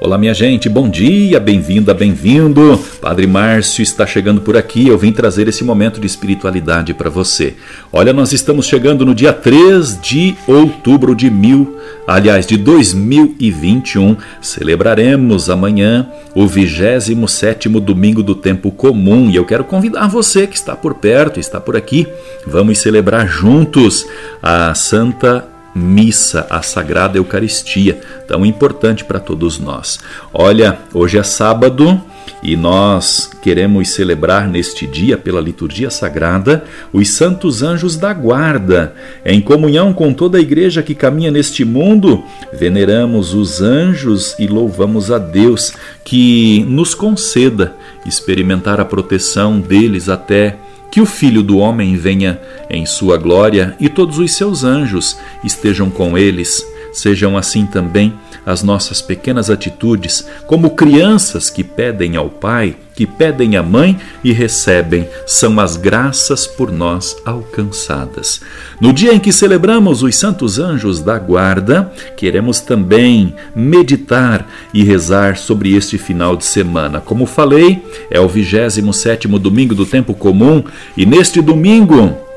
Olá, minha gente, bom dia, bem-vinda, bem-vindo. Padre Márcio está chegando por aqui. Eu vim trazer esse momento de espiritualidade para você. Olha, nós estamos chegando no dia 3 de outubro de mil, aliás, de 2021. Celebraremos amanhã o 27 domingo do tempo comum e eu quero convidar você que está por perto, está por aqui. Vamos celebrar juntos a Santa missa, a Sagrada Eucaristia, tão importante para todos nós. Olha, hoje é sábado e nós queremos celebrar neste dia, pela liturgia sagrada, os santos anjos da guarda. Em comunhão com toda a igreja que caminha neste mundo, veneramos os anjos e louvamos a Deus que nos conceda experimentar a proteção deles até que o Filho do Homem venha em sua glória e todos os seus anjos estejam com eles. Sejam assim também as nossas pequenas atitudes, como crianças que pedem ao Pai, que pedem à Mãe e recebem, são as graças por nós alcançadas. No dia em que celebramos os santos anjos da guarda, queremos também meditar e rezar sobre este final de semana. Como falei, é o 27 domingo do tempo comum e neste domingo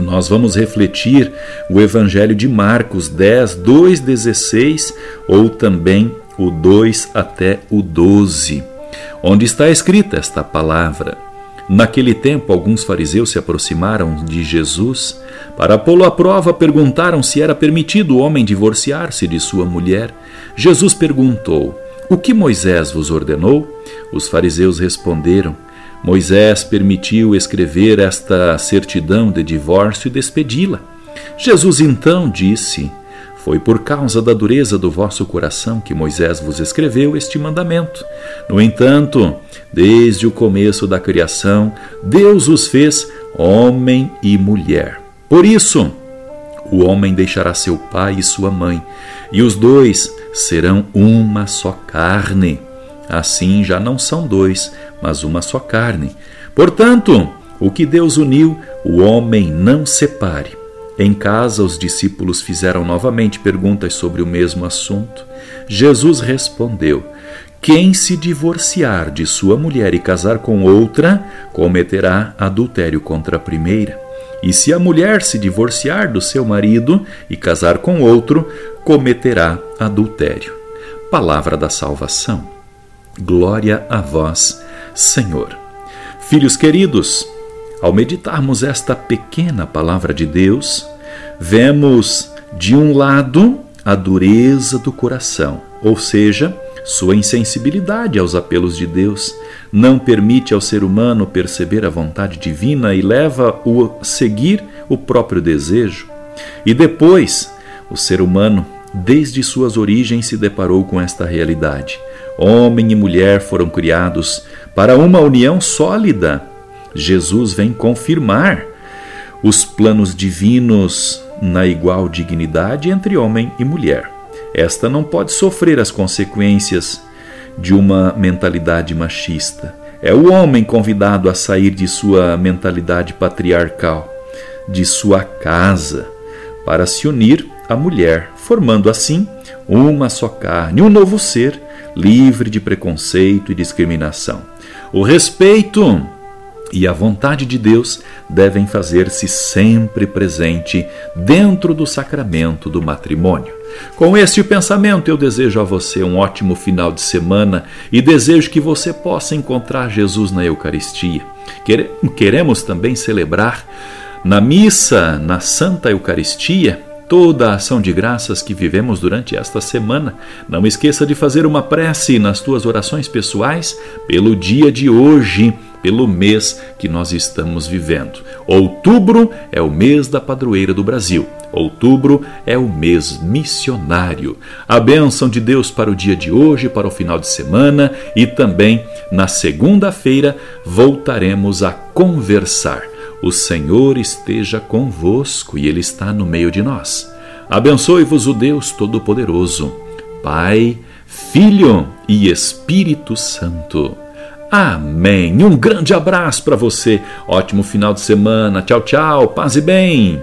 nós vamos refletir o Evangelho de Marcos 10, 2, 16 ou também o 2 até o 12, onde está escrita esta palavra. Naquele tempo, alguns fariseus se aproximaram de Jesus. Para pô-lo à prova, perguntaram se era permitido o homem divorciar-se de sua mulher. Jesus perguntou: O que Moisés vos ordenou? Os fariseus responderam: Moisés permitiu escrever esta certidão de divórcio e despedi-la. Jesus então disse: Foi por causa da dureza do vosso coração que Moisés vos escreveu este mandamento. No entanto, desde o começo da criação, Deus os fez homem e mulher. Por isso, o homem deixará seu pai e sua mãe, e os dois serão uma só carne. Assim já não são dois, mas uma só carne. Portanto, o que Deus uniu, o homem não separe. Em casa, os discípulos fizeram novamente perguntas sobre o mesmo assunto. Jesus respondeu: Quem se divorciar de sua mulher e casar com outra, cometerá adultério contra a primeira. E se a mulher se divorciar do seu marido e casar com outro, cometerá adultério. Palavra da salvação. Glória a vós, Senhor. Filhos queridos, ao meditarmos esta pequena palavra de Deus, vemos de um lado a dureza do coração, ou seja, sua insensibilidade aos apelos de Deus, não permite ao ser humano perceber a vontade divina e leva-o a seguir o próprio desejo. E depois, o ser humano, desde suas origens, se deparou com esta realidade. Homem e mulher foram criados para uma união sólida. Jesus vem confirmar os planos divinos na igual dignidade entre homem e mulher. Esta não pode sofrer as consequências de uma mentalidade machista. É o homem convidado a sair de sua mentalidade patriarcal, de sua casa, para se unir à mulher, formando assim uma só carne, um novo ser livre de preconceito e discriminação. O respeito e a vontade de Deus devem fazer-se sempre presente dentro do sacramento do matrimônio. Com este pensamento, eu desejo a você um ótimo final de semana e desejo que você possa encontrar Jesus na Eucaristia. Queremos também celebrar na missa, na Santa Eucaristia, toda a ação de graças que vivemos durante esta semana. Não esqueça de fazer uma prece nas tuas orações pessoais pelo dia de hoje, pelo mês que nós estamos vivendo. Outubro é o mês da padroeira do Brasil. Outubro é o mês missionário. A bênção de Deus para o dia de hoje, para o final de semana e também na segunda-feira voltaremos a conversar. O Senhor esteja convosco e Ele está no meio de nós. Abençoe-vos o Deus Todo-Poderoso, Pai, Filho e Espírito Santo. Amém. Um grande abraço para você. Ótimo final de semana. Tchau, tchau. Paz e bem.